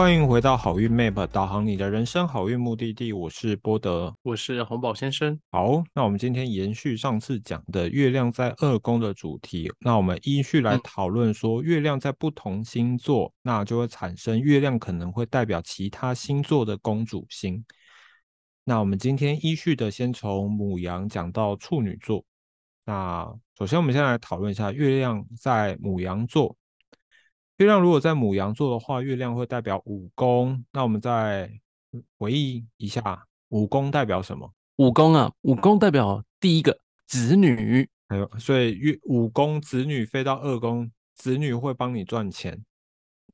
欢迎回到好运 Map，导航你的人生好运目的地。我是波德，我是红宝先生。好，那我们今天延续上次讲的月亮在二宫的主题，那我们依序来讨论说，月亮在不同星座，那就会产生月亮可能会代表其他星座的公主星。那我们今天依序的先从母羊讲到处女座。那首先，我们先来讨论一下月亮在母羊座。月亮如果在母羊座的话，月亮会代表五宫。那我们再回忆一下，五宫代表什么？五宫啊，五宫代表第一个子女。还有，所以月五宫子女飞到二宫，子女会帮你赚钱。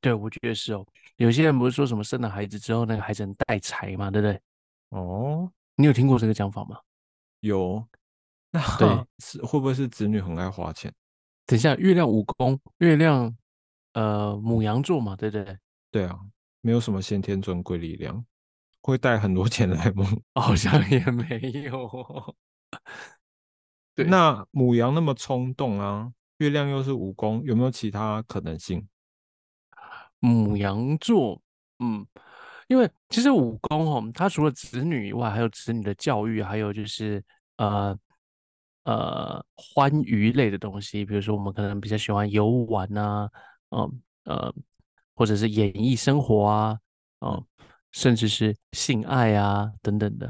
对，我觉得是哦。有些人不是说什么生了孩子之后，那个孩子很带财嘛，对不对？哦，你有听过这个讲法吗？有。那对，是会不会是子女很爱花钱？等一下，月亮五宫，月亮。呃，母羊座嘛，对不对？对啊，没有什么先天尊贵力量，会带很多钱来吗？好像也没有。对，那母羊那么冲动啊，月亮又是五宫，有没有其他可能性？母羊座，嗯，因为其实五宫哦，它除了子女以外，还有子女的教育，还有就是呃呃欢愉类的东西，比如说我们可能比较喜欢游玩啊。嗯呃，或者是演绎生活啊，啊，甚至是性爱啊等等的，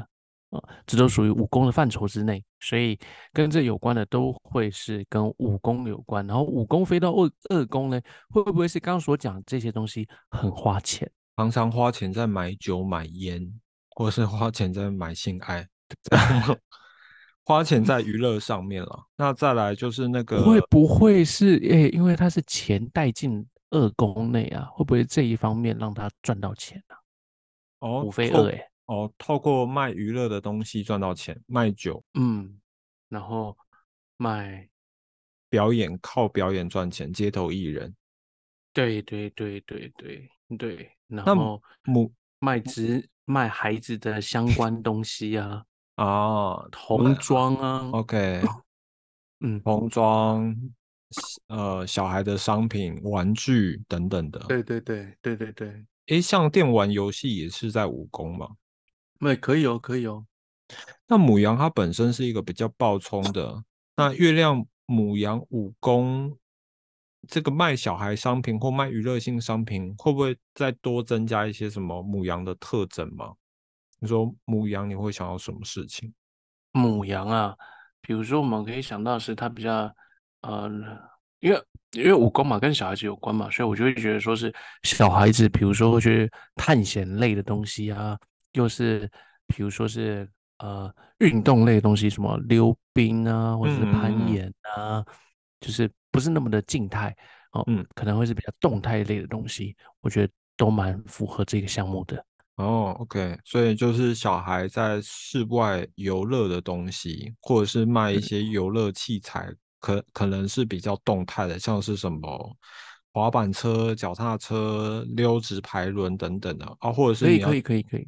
啊，这都属于武功的范畴之内，所以跟这有关的都会是跟武功有关。然后武功飞到二二宫呢，会不会是刚刚所讲这些东西很花钱？常常花钱在买酒、买烟，或是花钱在买性爱，花钱在娱乐上面了，那再来就是那个会不会是诶？因为他是钱带进二宫内啊，会不会这一方面让他赚到钱啊？哦，五非二诶。哦，透过卖娱乐的东西赚到钱，卖酒，嗯，然后卖表演，靠表演赚钱，街头艺人，对对对对对对，然后母卖子卖孩子的相关东西啊。啊，童装啊，OK，嗯，童装，呃，小孩的商品、玩具等等的，对对对对对对，诶，像电玩游戏也是在武功吗？那可以哦，可以哦。那母羊它本身是一个比较暴冲的，那月亮母羊武功，这个卖小孩商品或卖娱乐性商品，会不会再多增加一些什么母羊的特征吗？你说母羊，你会想到什么事情？母羊啊，比如说我们可以想到是它比较，呃，因为因为武功嘛，跟小孩子有关嘛，所以我就会觉得说是小孩子，比如说会去探险类的东西啊，又是比如说是呃运动类的东西，什么溜冰啊，或者是攀岩啊，就是不是那么的静态哦，嗯，可能会是比较动态类的东西，我觉得都蛮符合这个项目的。哦，OK，所以就是小孩在室外游乐的东西，或者是卖一些游乐器材，可可能是比较动态的，像是什么滑板车、脚踏车、溜直排轮等等的啊，或者是可以可以可以可以，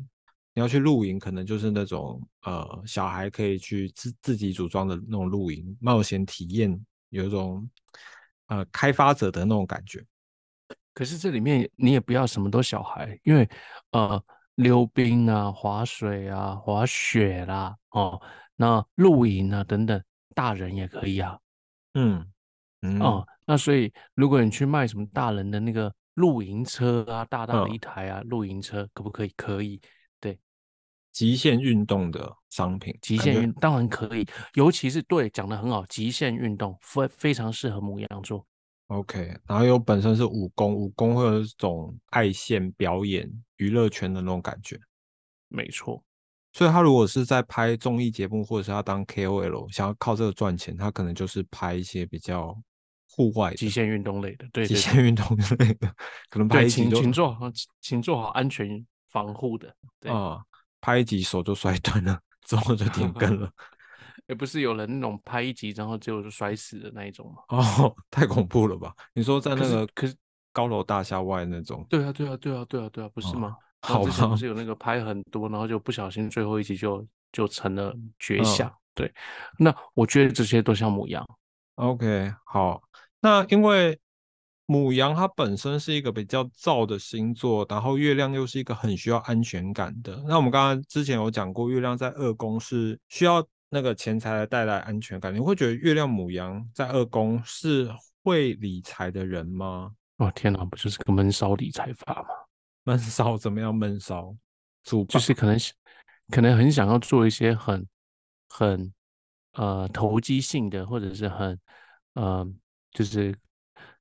你要去露营，可能就是那种呃小孩可以去自自己组装的那种露营冒险体验，有一种呃开发者的那种感觉。可是这里面你也不要什么都小孩，因为呃。溜冰啊，滑水啊，滑雪啦，哦，那露营啊等等，大人也可以啊。嗯嗯哦，那所以如果你去卖什么大人的那个露营车啊，大大的一台啊，露营车可不可以？可以。对，极限运动的商品，极限运当然可以，尤其是对讲的很好，极限运动非非常适合母羊座。OK，然后又本身是武功，武功会有一种爱线表演、娱乐圈的那种感觉，没错。所以他如果是在拍综艺节目，或者是要当 KOL，想要靠这个赚钱，他可能就是拍一些比较户外、极限运动类的，对，极限运动类的，可能拍一集请做好，请做好安全防护的啊，拍一集手就摔断了，之后就停更了。也不是有人那种拍一集然后就摔死的那一种吗？哦，太恐怖了吧！你说在那个可是高楼大厦外那种？对啊，对啊，对啊，对啊，对啊，不是吗？好之前不是有那个拍很多，然后就不小心最后一集就就成了绝响。对，那我觉得这些都像母羊。OK，好，那因为母羊它本身是一个比较燥的星座，然后月亮又是一个很需要安全感的。那我们刚刚之前有讲过，月亮在二宫是需要那个钱财来带来安全感。你会觉得月亮母羊在二宫是会理财的人吗？哦天哪，不就是个闷骚理财法吗？闷骚怎么样？闷骚，主就是可能可能很想要做一些很很呃投机性的，或者是很呃就是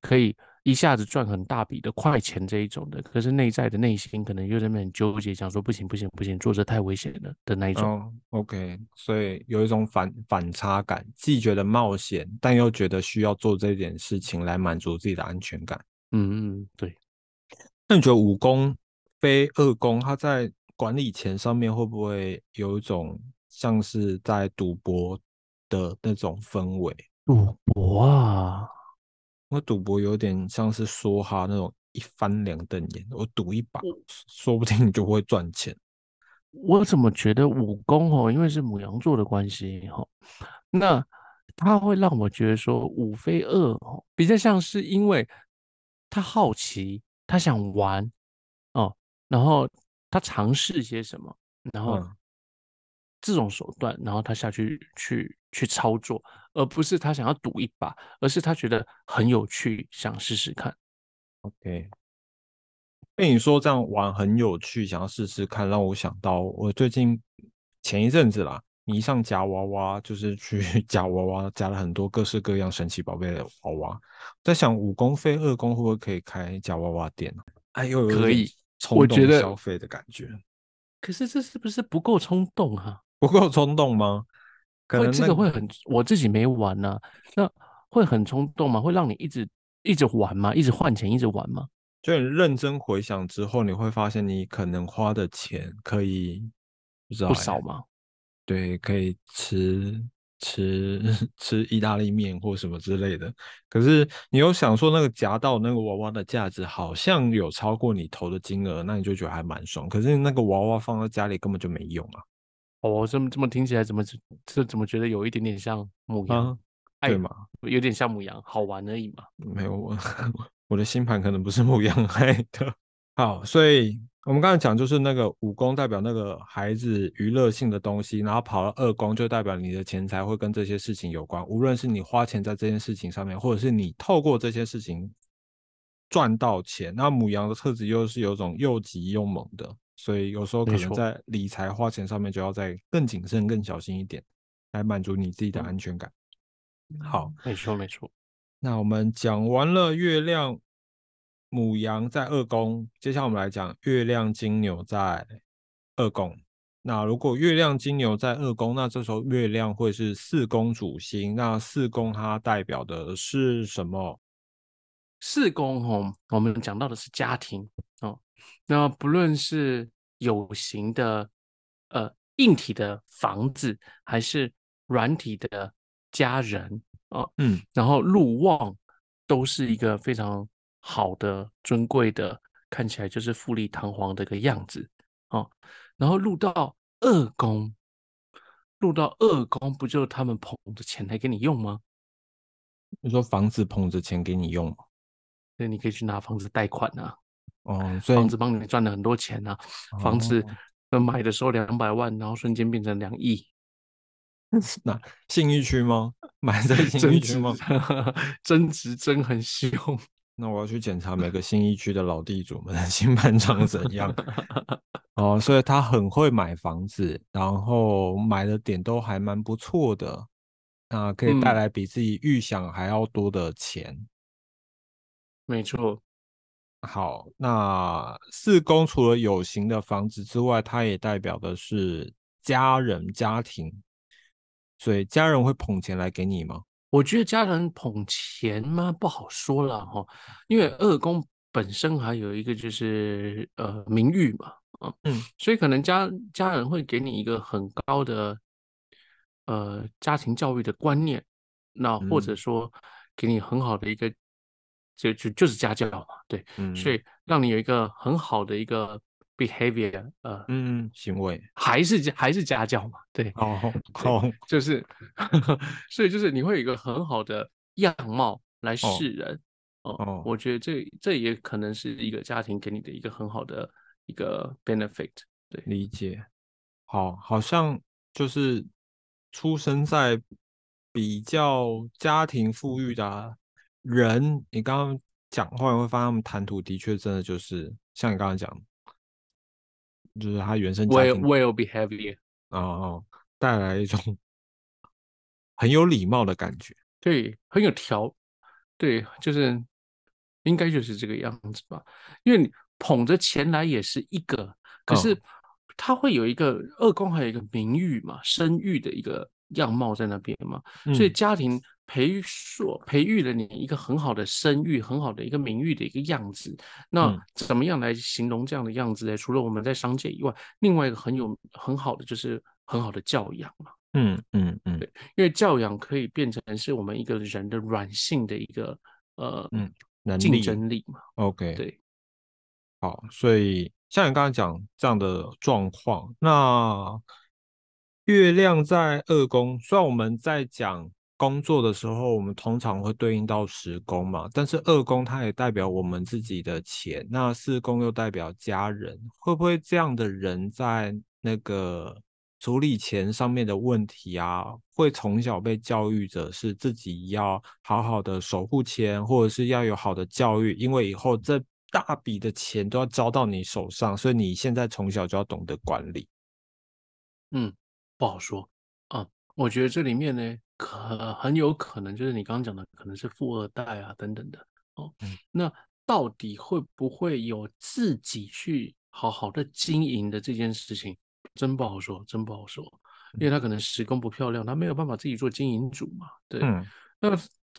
可以。一下子赚很大笔的快钱这一种的，可是内在的内心可能又在那很纠结，想说不行不行不行，做这太危险了的那一种。OK，所以有一种反反差感，既觉得冒险，但又觉得需要做这件事情来满足自己的安全感。嗯嗯，对。那你觉得五功非二宫，他在管理钱上面会不会有一种像是在赌博的那种氛围？赌博啊？我赌博有点像是梭哈那种一翻两瞪眼，我赌一把，说不定就会赚钱。我怎么觉得武功哦，因为是母羊座的关系哈，那他会让我觉得说五非二哦，比较像是因为他好奇，他想玩哦，然后他尝试些什么，然后。这种手段，然后他下去去去操作，而不是他想要赌一把，而是他觉得很有趣，想试试看。OK，被你说这样玩很有趣，想要试试看，让我想到我最近前一阵子啦，迷上夹娃娃，就是去 夹娃娃，夹了很多各式各样神奇宝贝的娃娃。在想五公飞二公会不会可以开夹娃娃店哎呦，可以，冲动消费的感觉。可是这是不是不够冲动啊？不够冲动吗？可能这个会很，我自己没玩呢。那会很冲动吗？会让你一直一直玩吗？一直换钱，一直玩吗？就你认真回想之后，你会发现你可能花的钱可以不知道不少吗？对，可以吃吃 吃意大利面或什么之类的。可是你又想说，那个夹到那个娃娃的价值好像有超过你投的金额，那你就觉得还蛮爽。可是那个娃娃放在家里根本就没用啊。哦，这么这么听起来，怎么这怎么觉得有一点点像母羊？对吗？有点像母羊，好玩而已嘛。没有我，我的星盘可能不是母羊爱的。好，所以我们刚才讲就是那个五宫代表那个孩子娱乐性的东西，然后跑了二宫就代表你的钱财会跟这些事情有关。无论是你花钱在这件事情上面，或者是你透过这些事情赚到钱，那母羊的特质又是有种又急又猛的。所以有时候可能在理财花钱上面就要再更谨慎、更小心一点，来满足你自己的安全感。好，没错没错。那我们讲完了月亮母羊在二宫，接下来我们来讲月亮金牛在二宫。那如果月亮金牛在二宫，那这时候月亮会是四宫主星。那四宫它代表的是什么？四宫哦，我们讲到的是家庭哦。那不论是有形的呃硬体的房子，还是软体的家人啊，嗯，然后路望都是一个非常好的、尊贵的，看起来就是富丽堂皇的一个样子啊。然后入到二宫，入到二宫，不就他们捧着钱来给你用吗？你说房子捧着钱给你用吗？那你可以去拿房子贷款啊。哦，所以房子帮你赚了很多钱呐，房子买的时候两百万，然后瞬间变成两亿。那信义区吗？买在 信义区吗？增值真很凶。那我要去检查每个信义区的老地主们的新盘长怎样。哦，所以他很会买房子，然后买的点都还蛮不错的，那可以带来比自己预想还要多的钱。没错。好，那四宫除了有形的房子之外，它也代表的是家人、家庭，所以家人会捧钱来给你吗？我觉得家人捧钱吗？不好说了哈，因为二宫本身还有一个就是呃名誉嘛，嗯，所以可能家家人会给你一个很高的呃家庭教育的观念，那或者说给你很好的一个。就就就是家教嘛，对，所以让你有一个很好的一个 behavior，呃，嗯，行为还是还是家教嘛，对，哦，好，就是，所以就是你会有一个很好的样貌来示人，哦，哦，我觉得这这也可能是一个家庭给你的一个很好的一个 benefit。对，理解。好，好像就是出生在比较家庭富裕的啊人，你刚刚讲话你会发现他们谈吐的确真的就是像你刚刚讲，就是他原生家 well 庭 well behavior，哦哦带来一种很有礼貌的感觉。对，很有条，对，就是应该就是这个样子吧。因为你捧着钱来也是一个，可是嗯他会有一个二宫，还有一个名誉嘛，声誉的一个样貌在那边嘛，所以嗯家庭培育所培育了你一个很好的声誉、很好的一个名誉的一个样子。那嗯怎么样来形容这样的样子呢？除了我们在商界以外，另外一个很有很好的就是很好的教养嘛。嗯嗯嗯因为教养可以变成是我们一个人的软性的一个呃嗯，竞争力嘛。OK。对，好，所以像你刚才讲这样的状况，那月亮在二宫，虽然我们在讲工作的时候，我们通常会对应到十宫嘛，但是二宫它也代表我们自己的钱，那四宫又代表家人，会不会这样的人在那个处理钱上面的问题啊，会从小被教育着是自己要好好的守护钱，或者是要有好的教育，因为以后这大笔的钱都要交到你手上，所以你现在从小就要懂得管理。嗯，不好说啊。我觉得这里面呢，可很有可能就是你刚刚讲的，可能是富二代啊等等的哦。嗯那到底会不会有自己去好好的经营的这件事情，真不好说，真不好说。因为他可能时工不漂亮，他没有办法自己做经营主嘛，对。嗯那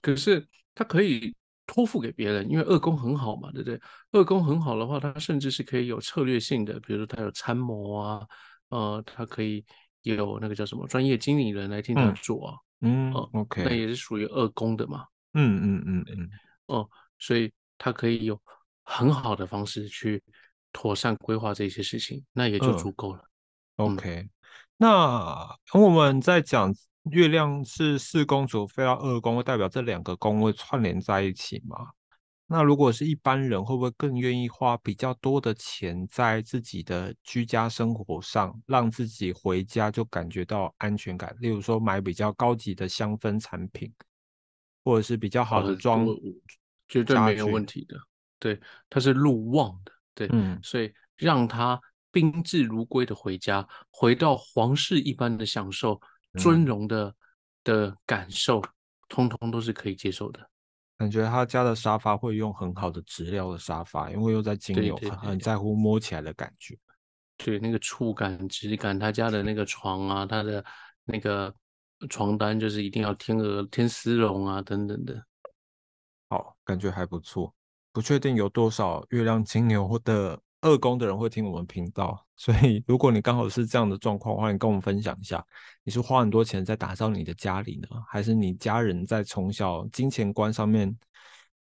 可是他可以托付给别人，因为二宫很好嘛，对不对？二宫很好的话，他甚至是可以有策略性的，比如说他有参谋啊，呃，他可以有那个叫什么专业经理人来替他嗯做啊，嗯哦，OK，那也是属于二宫的嘛，嗯嗯嗯嗯哦，所以他可以有很好的方式去妥善规划这些事情，那也就嗯足够了。，OK。那我们在讲月亮是四宫主飞到二宫，会代表这两个宫位串联在一起吗？那如果是一般人，会不会更愿意花比较多的钱在自己的居家生活上，让自己回家就感觉到安全感？例如说买比较高级的香氛产品，或者是比较好的呃装绝对没有问题的。对，它是路旺的，对，嗯所以让他宾至如归的回家，回到皇室一般的享受、尊嗯荣的的感受，通通都是可以接受的。感觉他家的沙发会用很好的质料的沙发，因为又在精油，对对很很在乎摸起来的感觉。对，那个触感、质感，他家的那个床啊，他的那个床单就是一定要天鹅、天丝绒啊等等的。好，感觉还不错。不确定有多少月亮金牛的二宫的人会听我们频道，所以如果你刚好是这样的状况，欢迎跟我们分享一下，你是花很多钱在打造你的家里呢，还是你家人在从小金钱观上面，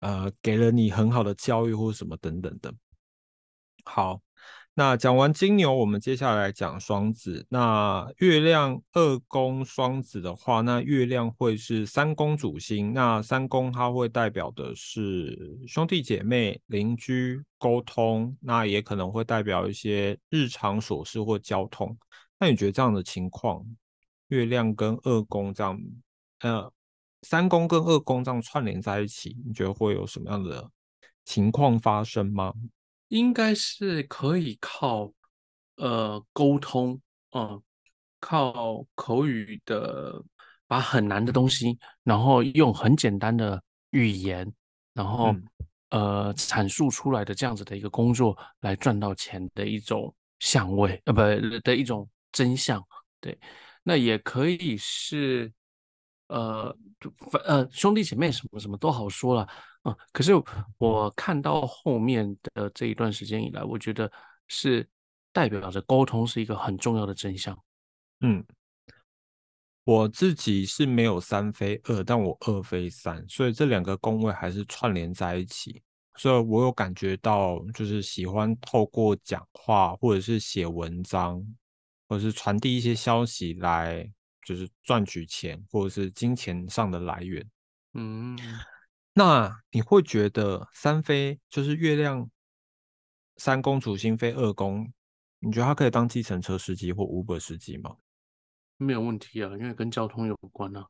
呃，给了你很好的教育或什么等等的。好，那讲完金牛，我们接下来讲双子。那月亮二宫双子的话，那月亮会是三宫主星。那三宫它会代表的是兄弟姐妹、邻居、沟通，那也可能会代表一些日常琐事或交通。那你觉得这样的情况，月亮跟二宫这样，呃，三宫跟二宫这样串联在一起，你觉得会有什么样的情况发生吗？应该是可以靠呃沟通，嗯，靠口语的把很难的东西，然后用很简单的语言，然后、嗯呃阐述出来的这样子的一个工作来赚到钱的一种相位，呃不的一种真相，对，那也可以是呃就反呃兄弟姐妹什么什么都好说了。啊，可是我看到后面的这一段时间以来，我觉得是代表着沟通是一个很重要的真相。嗯，我自己是没有三非二，但我二非三，所以这两个宫位还是串联在一起。所以我有感觉到，就是喜欢透过讲话，或者是写文章，或者是传递一些消息来，就是赚取钱，或者是金钱上的来源。嗯，那你会觉得三飞就是月亮三公主星飞二宫，你觉得他可以当计程车司机或 Uber 司机吗？没有问题啊，因为跟交通有关啊。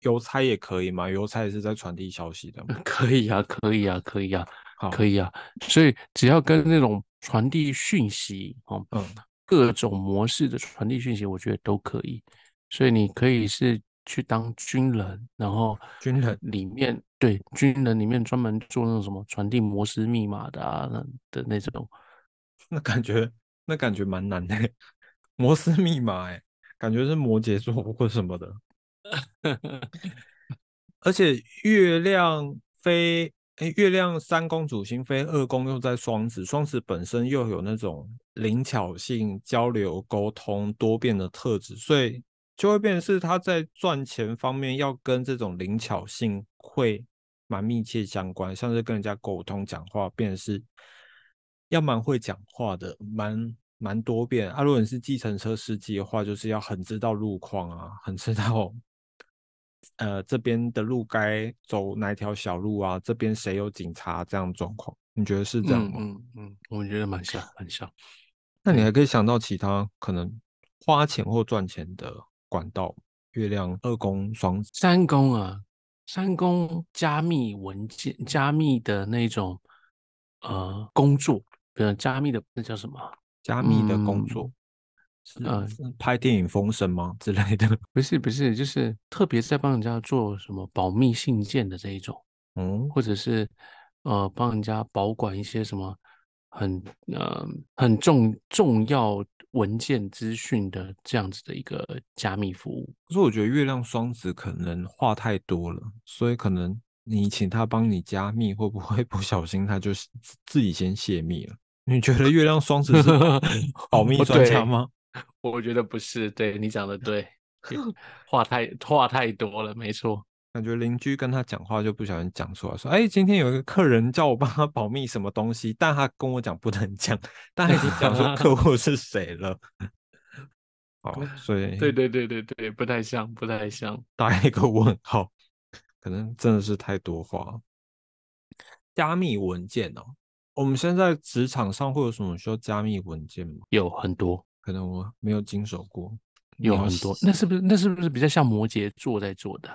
邮差也可以吗？邮差也是在传递消息的吗？可以啊，可以啊，可以啊，好，可以啊。所以只要跟那种传递讯息哦，嗯，各种模式的传递讯息，我觉得都可以。所以你可以是去当军人，然后军人里面对军人里面专门做那种什么传递摩斯密码的啊那的那种，那感觉那感觉蛮难的，摩斯密码哎，感觉是摩羯座或什么的。而且月亮飞，哎，月亮三宫主星飞二宫又在双子，双子本身又有那种灵巧性、交流、沟通、多变的特质，所以就会变成是他在赚钱方面要跟这种灵巧性会蛮密切相关，像是跟人家沟通讲话，变是要蛮会讲话的，蛮蛮多变。啊，如果你是计程车司机的话，就是要很知道路况啊，很知道。呃，这边的路该走哪条小路啊？这边谁有警察？这样状况，你觉得是这样吗？嗯嗯，我觉得蛮像，很像。那你还可以想到其他可能花钱或赚钱的管道？月亮二宫双三宫啊，三公加密文件、加密的那种呃工作，比如，加密的那叫什么？加密的工作。嗯，拍电影封神吗 之类的？不是不是，就是特别在帮人家做什么保密信件的这一种，嗯，或者是呃帮人家保管一些什么很呃很重重要文件资讯的这样子的一个加密服务。可是我觉得月亮双子可能话太多了，所以可能你请他帮你加密，会不会不小心他就自己先泄密了？你觉得月亮双子是 保密专家吗？我觉得不是，对你讲的对，话太话太多了，没错。感觉邻居跟他讲话就不小心讲出来，说：“哎，今天有一个客人叫我帮他保密什么东西，但他跟我讲不能讲，但他已经讲说客户是谁了。”哦，所以对对对对对，不太像，不太像，打一个问号，可能真的是太多话。加密文件哦，我们现在职场上会有什么需要加密文件吗？有很多。可能我没有经手过，有很多。那是不是那是不是比较像摩羯座在做的？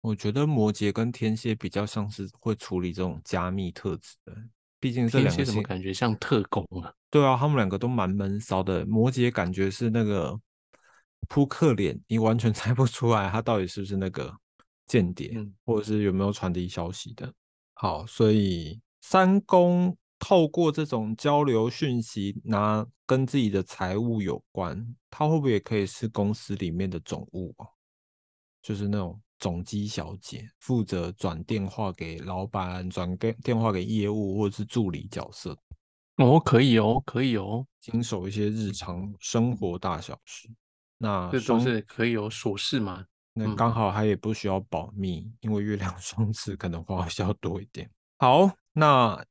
我觉得摩羯跟天蝎比较像是会处理这种加密特质的，毕竟这两个怎么感觉像特工啊？对啊，他们两个都蛮闷骚的。摩羯感觉是那个扑克脸，你完全 猜不出来他到底是不是那个间谍，或者是有没有传递消息的。好，所以三宫。透过这种交流讯息，拿跟自己的财务有关，他会不会也可以是公司里面的总务啊？就是那种总机小姐，负责转电话给老板，转给电话给业务或者是助理角色。哦，可以哦，可以哦，经手一些日常生活大小事。那这都是可以有琐事嘛？那刚好他也不需要保密，因为月亮双子可能话需要多一点。好，那。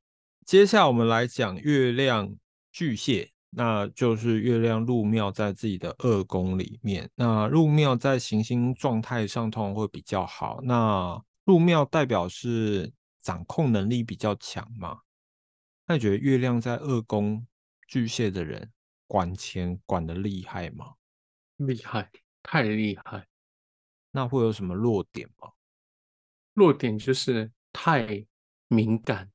接下来我们来讲月亮巨蟹，那就是月亮入庙在自己的二宫里面。那入庙在行星状态上通常会比较好。那入庙代表是掌控能力比较强嘛？那你觉得月亮在二宫巨蟹的人管钱管的厉害吗？厉害，太厉害。那会有什么弱点吗？弱点就是太敏感。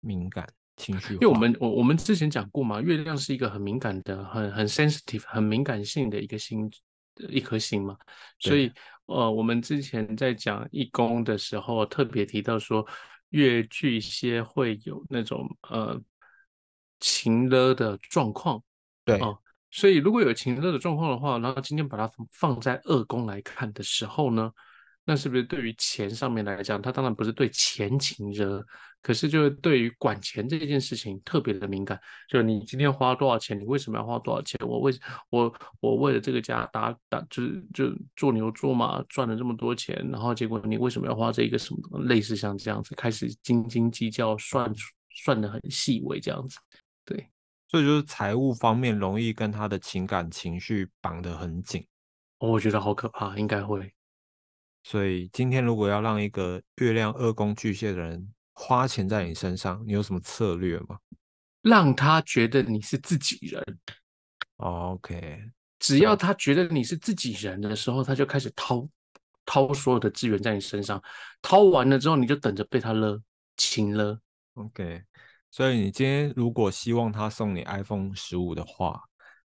敏感情绪，因为我们我我们之前讲过嘛，月亮是一个很敏感的、很很 sensitive、很敏感性的一个星一颗星嘛，所以呃，我们之前在讲一宫的时候，特别提到说，月巨蟹会有那种呃情勒的状况，对啊，所以如果有情勒的状况的话，然后今天把它放在二宫来看的时候呢？那是不是对于钱上面来讲，他当然不是对钱情热，可是就是对于管钱这件事情特别的敏感。就你今天花多少钱，你为什么要花多少钱？我为我我为了这个家打打就是就做牛做马赚了这么多钱，然后结果你为什么要花这个什么类似像这样子开始斤斤计较，算算的很细微这样子。对，所以就是财务方面容易跟他的情感情绪绑得很紧。我觉得好可怕，应该会。所以今天如果要让一个月亮二宫巨蟹的人花钱在你身上，你有什么策略吗？让他觉得你是自己人。OK，只要他觉得你是自己人的时候，他就开始掏掏所有的资源在你身上。掏完了之后，你就等着被他勒亲了。OK，所以你今天如果希望他送你 iPhone 十五的话，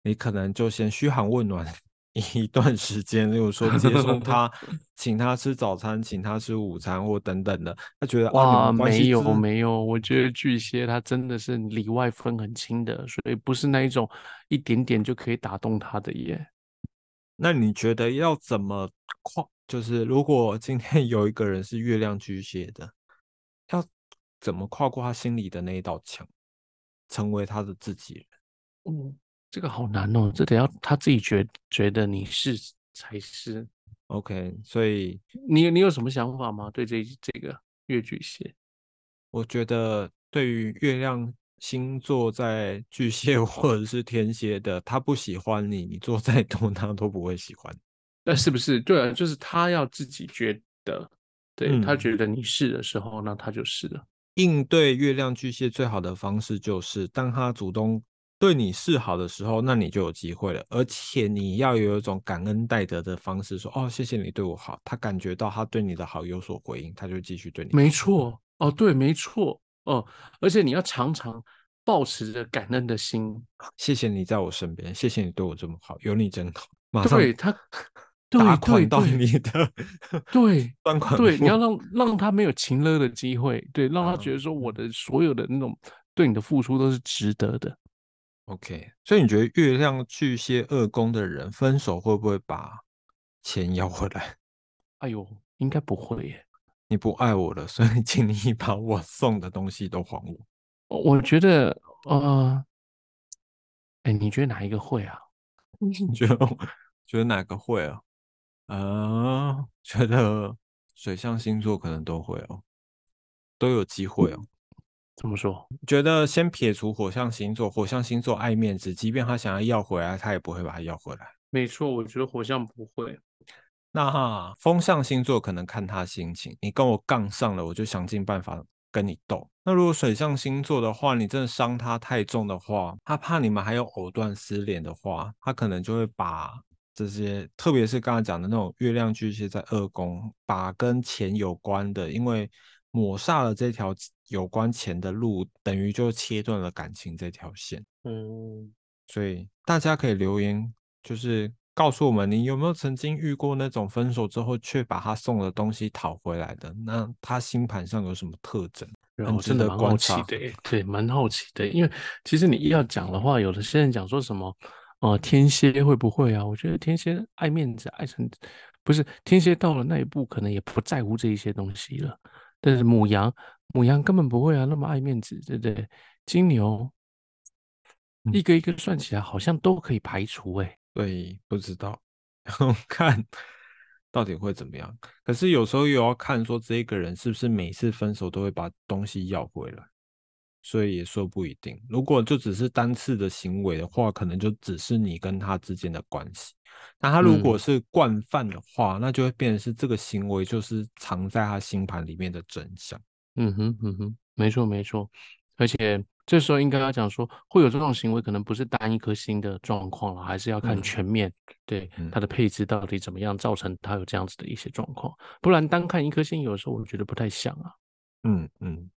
你可能就先嘘寒问暖。一段时间，例如说接送他，请他吃早餐，请他吃午餐，或等等的，他觉得哇，没有没有，我觉得巨蟹他真的是里外分很清的，所以不是那一种一点点就可以打动他的耶。那你觉得要怎么跨？就是如果今天有一个人是月亮巨蟹的，要怎么跨过他心里的那一道墙，成为他的自己人？嗯。这个好难哦，这得要他自己觉觉得你是才是 OK。所以你你有什么想法吗？对这这个月巨蟹，我觉得对于月亮星座在巨蟹 或者是天蝎的，他不喜欢你，你做再多他都不会喜欢。那 是不是？对啊，就是他要自己觉得，对他觉得你是的时候，那他就是了。应对月亮巨蟹最好的方式就是当他主动。对你示好的时候，那你就有机会了。而且你要有一种感恩戴德的方式，说：“哦，谢谢你对我好。”他感觉到他对你的好有所回应，他就继续对你。没错，哦，对，没错，哦，而且你要常常保持着感恩的心。谢谢你在我身边，谢谢你对我这么好，有你真好。马上对他 打款到你的，对，专款。对，你要让让他没有情勒的机会，对，让他觉得说我的所有的那种对你的付出都是值得的。OK，所以你觉得月亮巨蟹二宫的人分手会不会把钱要回来？哎呦，应该不会耶。你不爱我了，所以请你把我送的东西都还我。我觉得，呃，哎，你觉得哪一个会啊？你觉得觉得哪个会啊？啊，觉得水象星座可能都会哦，都有机会哦。怎么说？觉得先撇除火象星座，火象星座爱面子，即便他想要要回来，他也不会把它要回来。没错，我觉得火象不会。那哈，风象星座可能看他心情，你跟我杠上了，我就想尽办法跟你斗。那如果水象星座的话，你真的伤他太重的话，他怕你们还有藕断丝连的话，他可能就会把这些，特别是刚才讲的那种月亮巨蟹在二宫，把跟钱有关的，因为。抹煞了这条有关钱的路，等于就切断了感情这条线。嗯，所以大家可以留言，就是告诉我们，你有没有曾经遇过那种分手之后却把他送的东西讨回来的？那他星盘上有什么特征？很真的蛮好奇的，对，蛮好奇的。因为其实你要讲的话，有的些人讲说什么，呃，天蝎会不会啊？我觉得天蝎爱面子，爱成不是天蝎到了那一步，可能也不在乎这一些东西了。但是母羊，母羊根本不会啊，那么爱面子，对不对？金牛，一个一个算起来，好像都可以排除哎。对，不知道，看到底会怎么样。可是有时候又要看说这个人是不是每次分手都会把东西要回来。所以也说不一定。如果就只是单次的行为的话，可能就只是你跟他之间的关系。那他如果是惯犯的话，那就会变成是这个行为就是藏在他星盘里面的真相。嗯哼，嗯哼，没错没错。而且这时候应该要讲说，会有这种行为，可能不是单一颗星的状况了，还是要看全面，对它的配置到底怎么样，造成它有这样子的一些状况。不然单看一颗星，有时候我觉得不太像啊。嗯嗯，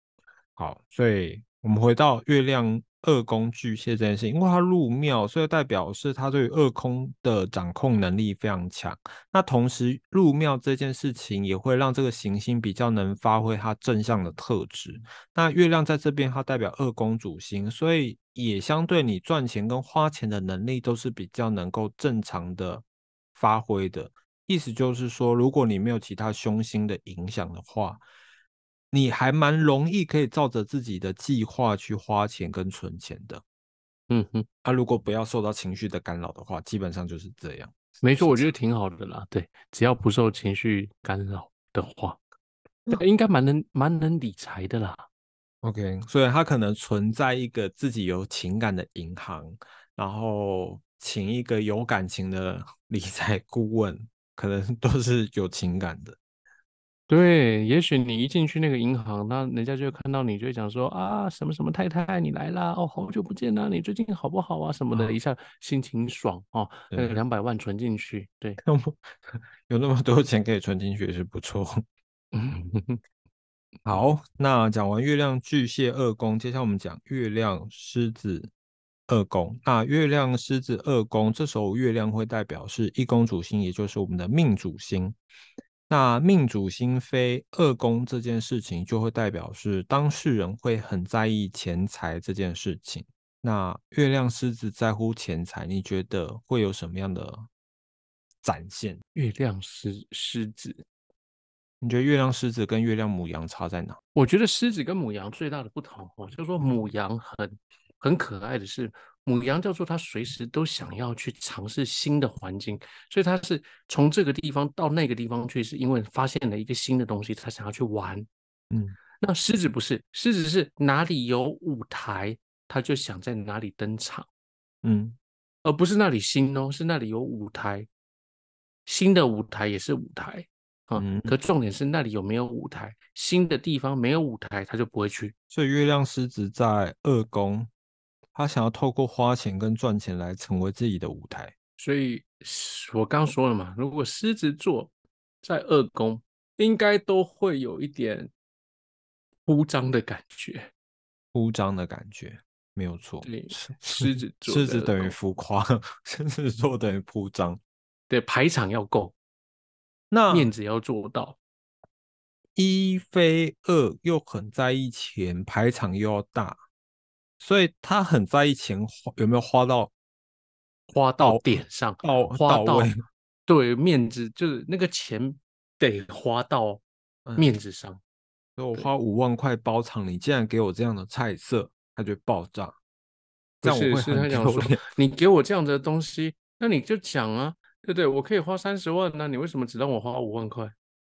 好，所以。我们回到月亮二宫巨蟹这件事情，因为它入庙，所以代表是他对二空的掌控能力非常强。那同时入庙这件事情也会让这个行星比较能发挥它正向的特质。那月亮在这边，它代表二宫主星，所以也相对你赚钱跟花钱的能力都是比较能够正常的发挥的。意思就是说，如果你没有其他凶星的影响的话。你还蛮容易可以照着自己的计划去花钱跟存钱的，嗯哼，啊，如果不要受到情绪的干扰的话，基本上就是这样。没错，我觉得挺好的啦。对，只要不受情绪干扰的话，应该蛮能蛮能理财的啦。OK，所以他可能存在一个自己有情感的银行，然后请一个有感情的 理财顾问，可能都是有情感的。对，也许你一进去那个银行，那人家就会看到你，就会讲说啊，什么什么太太你来啦，哦，好久不见啦，你最近好不好啊？什么的，一下心情爽哦，那个，两百万存进去，对，有那么多钱可以存进去也是不错。嗯，好，那讲完月亮巨蟹二宫，接下来我们讲月亮狮子二宫。那月亮狮子二宫，这时候月亮会代表是一宫主星，也就是我们的命主星。那命主星飞二宫这件事情，就会代表是当事人会很在意钱财这件事情。那月亮狮子在乎钱财，你觉得会有什么样的展现？月亮狮狮子，你觉得月亮狮子跟月亮母羊差在哪？我觉得狮子跟母羊最大的不同哦，就是说母羊很很可爱的是，母羊叫做它随时都想要去尝试新的环境，所以它是从这个地方到那个地方去，是因为发现了一个新的东西，它想要去玩。嗯那狮子不是，狮子是哪里有舞台，它就想在哪里登场，嗯而不是那里新哦，是那里有舞台，新的舞台也是舞台啊。嗯，可重点是那里有没有舞台，新的地方没有舞台，他就不会去。所以月亮狮子在二宫，他想要透过花钱跟赚钱来成为自己的舞台。所以我刚说了嘛，如果狮子座在二宫，应该都会有一点铺张的感觉。铺张的感觉，没有错。对，狮狮子座狮子等于浮夸，狮子座等于铺张。对，排场要够，那面子要做到，一非二又很在意钱，排场又要大，所以他很在意钱花有没有花到花到点上，到花到。对面子，就是那个钱得花到嗯，面子上。所以我花五万块包场，你竟然给我这样的菜色，他就爆炸。这样我不是，很他讲说。你给我这样子的东西，那你就讲啊，对不对？我可以花三十万，那你为什么只让我花五万块？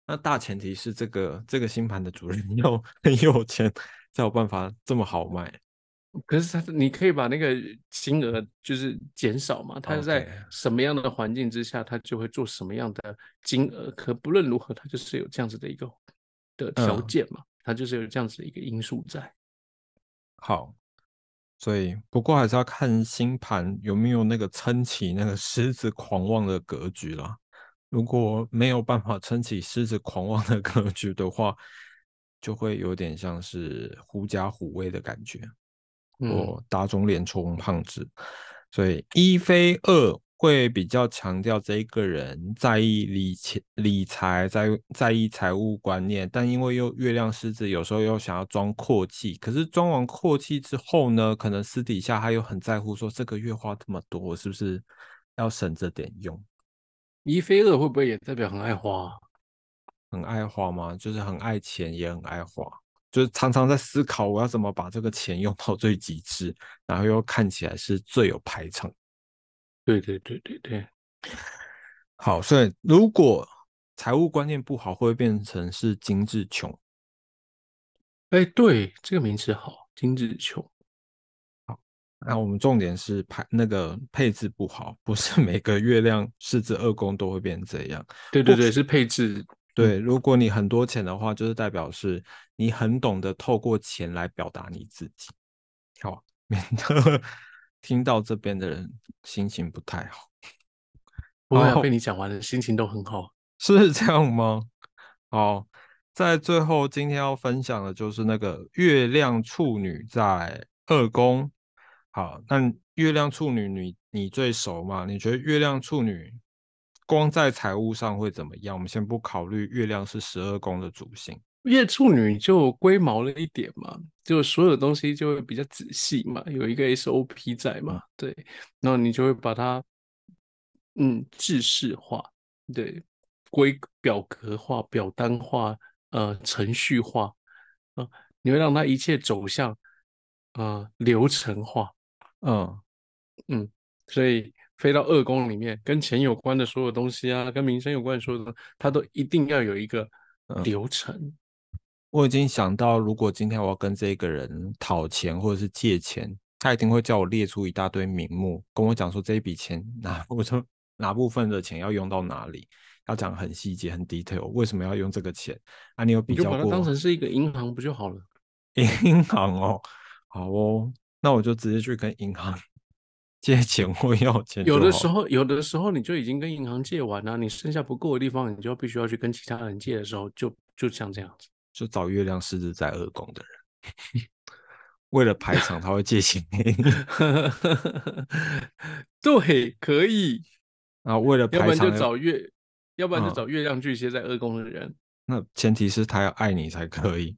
那大前提是这个这个星盘的主人 要很有钱，才有办法这么好卖。可是他，你可以把那个金额就是减少嘛？他在什么样的环境之下，他就会做什么样的金额。可不论如何，他就是有这样子的一个的条嗯件嘛，他就是有这样子的一个因素在。好，所以不过还是要看星盘有没有那个撑起那个狮子狂妄的格局啦。如果没有办法撑起狮子狂妄的格局的话，就会有点像是狐假虎威的感觉。嗯，或打肿脸充胖子，所以一非二会比较强调这一个人在意理钱、理财，在在意财务观念，但因为又月亮狮子，有时候又想要装阔气，可是装完阔气之后呢，可能私底下他又很在乎，说这个月花这么多，我是不是要省着点用？一非二会不会也代表很爱花啊？很爱花吗？就是很爱钱，也很爱花。就是常常在思考我要怎么把这个钱用到最极致，然后又看起来是最有排场。对对对对对，好，所以如果财务观念不好，会变成是精致穷。哎，对，这个名词好，精致穷。那我们重点是排那个配置不好，不是 每个月亮狮子二宫都会变这样。对对对，是配置。对，如果你很多钱的话，就是代表是你很懂得透过钱来表达你自己。好，免得 听到这边的人心情不太好。不会啊，被你讲完了，心情都很好。是这样吗？好，在最后今天要分享的就是那个月亮处女在二宫。好，那月亮处女你你最熟嘛？你觉得月亮处女光在财务上会怎么样？我们先不考虑月亮是十二宫的主星。月处女就龟毛了一点嘛，就所有东西就会比较仔细嘛，有一个 SOP 在嘛，对，然后你就会把它嗯制式化，对，规表格化、表单化、呃程序化，呃，你会让它一切走向呃流程化，嗯，嗯，所以飞到二宫里面，跟钱有关的所有东西啊，跟民生有关的所有东西，它都一定要有一个嗯流程。我已经想到，如果今天我要跟这个人讨钱或者是借钱，他一定会叫我列出一大堆名目，跟我讲说这一笔钱哪部分哪部分的钱要用到哪里。要讲很细节、很 detail，为什么要用这个钱？啊，你有比较过？当成是一个银行不就好了？银行哦，好哦，那我就直接去跟银行借钱或要钱。有的时候，有的时候你就已经跟银行借完了，你剩下不够的地方，你就必须要去跟其他人借的时候，就就像这样子，就找月亮狮子在二宫的人，为了排场，他会借钱给你。对，可以。啊，为了排场，要不然就找月，要不然就找月亮巨蟹在二宫的人。那前提是他要爱你才可以。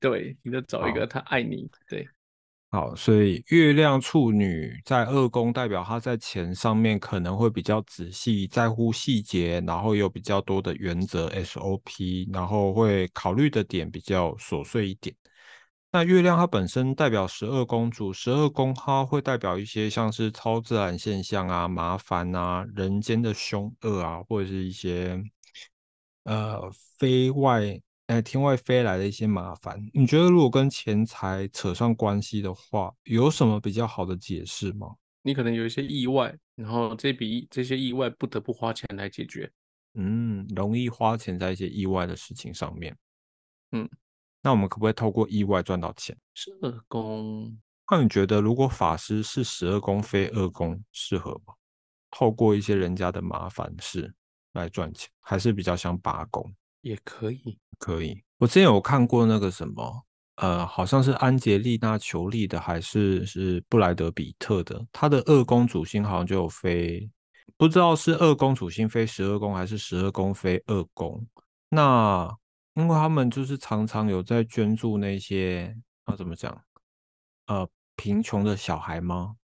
对，你得找一个他爱你。对，好，所以月亮处女在二宫，代表他在钱上面可能会比较仔细，在乎细节，然后有比较多的原则 SOP，然后会考虑的点比较琐碎一点。那月亮它本身代表十二宫主，十二宫它会代表一些像是超自然现象啊、麻烦啊、人间的凶恶啊，或者是一些呃非外。哎，天外飞来的一些麻烦，你觉得如果跟钱财扯上关系的话，有什么比较好的解释吗？你可能有一些意外，然后这笔这些意外不得不花钱来解决。嗯，容易花钱在一些意外的事情上面。嗯，那我们可不可以透过意外赚到钱？十二宫，那你觉得如果法师是十二宫非二宫适合吗？透过一些人家的麻烦事来赚钱，还是比较像八宫？也可以，可以。我之前有看过那个什么，呃，好像是安杰丽娜·裘丽的，还是是布莱德·比特的。他的二宫主星好像就有飞，不知道是二宫主星飞十二宫，还是十二宫飞二宫。那因为他们就是常常有在捐助那些，啊，怎么讲？呃，贫穷的小孩吗？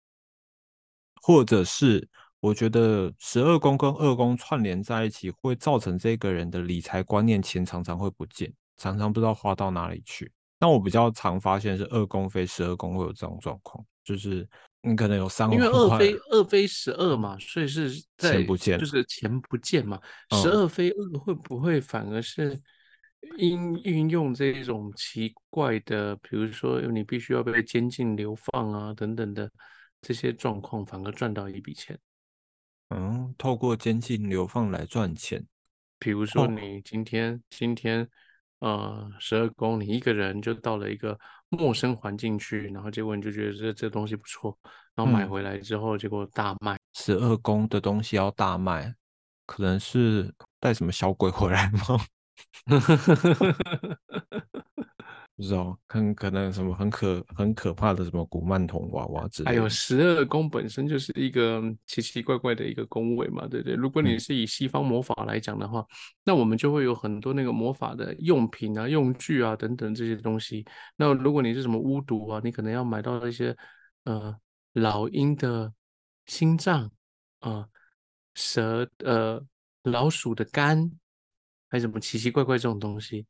或者是？我觉得十二宫跟二宫串联在一起，会造成这个人的理财观念钱常常会不见，常常不知道花到哪里去。那我比较常发现是二宫飞十二宫会有这种状况，就是你可能有三因为二飞二飞十二嘛，所以是钱不见，就是钱不见嘛。十二飞二会不会反而是因运用这种奇怪的，比如说你必须要被监禁流放啊等等的这些状况，反而赚到一笔钱？嗯，透过监禁流放来赚钱。比如说，你今天今天，呃，十二宫，你一个人就到了一个陌生环境去，然后结果你就觉得这这东西不错，然后买回来之后，结果大卖。十二宫的东西要大卖，可能是带什么小鬼回来吗？不知道，看可能什么很可很可怕的什么古曼童娃娃之类。还有十二宫本身就是一个奇奇怪怪的一个宫位嘛，对不对？如果你是以西方魔法来讲的话，那我们就会有很多那个魔法的用品啊、用具啊等等这些东西。那如果你是什么巫毒啊，你可能要买到一些呃老鹰的心脏啊、蛇呃老鼠的肝，还有什么奇奇怪怪这种东西。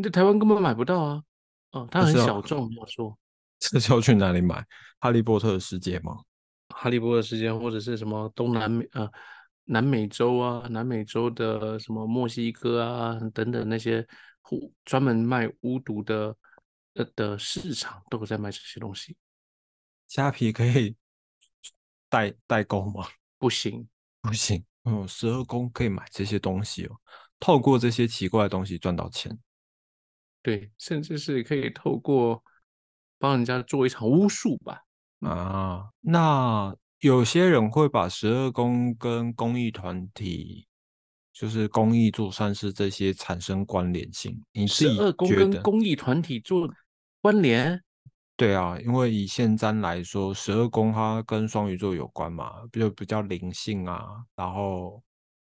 你在台湾根本买不到啊！哦，它很小众，我说。这是要去哪里买？哈利波特的世界吗？哈利波特世界，或者是什么东南美呃南美洲啊，南美洲的什么墨西哥啊等等那些专专门卖巫毒的呃的市场，都有在卖这些东西。虾皮可以代代购吗？不行，不行。嗯，十二宫可以买这些东西哦，透过这些奇怪的东西赚到钱。对，甚至是可以透过帮人家做一场巫术吧。啊，那有些人会把十二宫跟公益团体，就是公益做善事这些产生关联性。你十二宫跟公益团体做关联？对啊，因为以现占来说，十二宫它跟双鱼座有关嘛，比较比较灵性啊。然后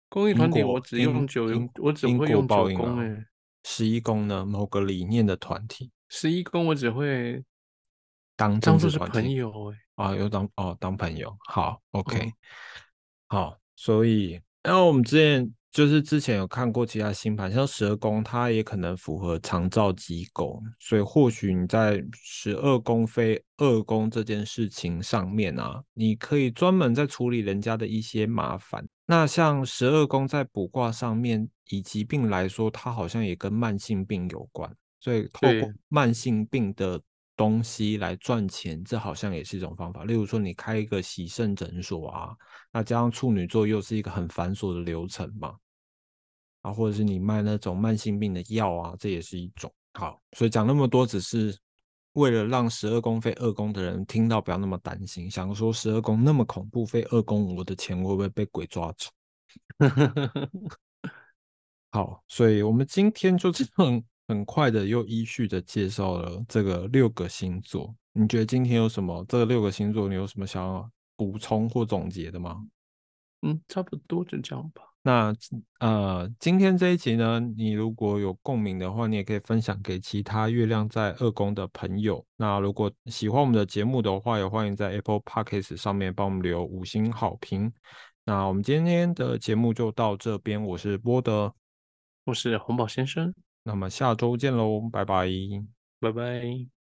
公益团体我只用九，我只会用九宫诶。十一宫呢？某个理念的团体。十一宫我只会当当做是朋友哎啊，有当哦当朋友。好，OK，好。所以，然后我们之前就是之前有看过其他星盘，像十二宫，它也可能符合长照机构，所以或许你在十二宫飞二宫这件事情上面啊，你可以专门在处理人家的一些麻烦。那像十二宫在卜卦上面。以疾病来说，它好像也跟慢性病有关，所以透过慢性病的东西来赚钱，这好像也是一种方法。例如说，你开一个洗肾诊所啊，那加上处女座又是一个很繁琐的流程嘛，啊，或者是你卖那种慢性病的药啊，这也是一种。好，所以讲那么多，只是为了让十二宫非二宫的人听到不要那么担心，想说十二宫那么恐怖，非二宫我的钱会不会被鬼抓走？好，所以我们今天就这样很快的又依序的介绍了这个六个星座。你觉得今天有什么？这六个星座你有什么想要补充或总结的吗？嗯，差不多就这样吧。那呃，今天这一集呢，你如果有共鸣的话，你也可以分享给其他月亮在二宫的朋友。那如果喜欢我们的节目的话，也欢迎在 Apple Podcast 上面帮我们留五星好评。那我们今天的节目就到这边，我是波德，我是红宝先生，那么下周见喽，拜拜，拜拜。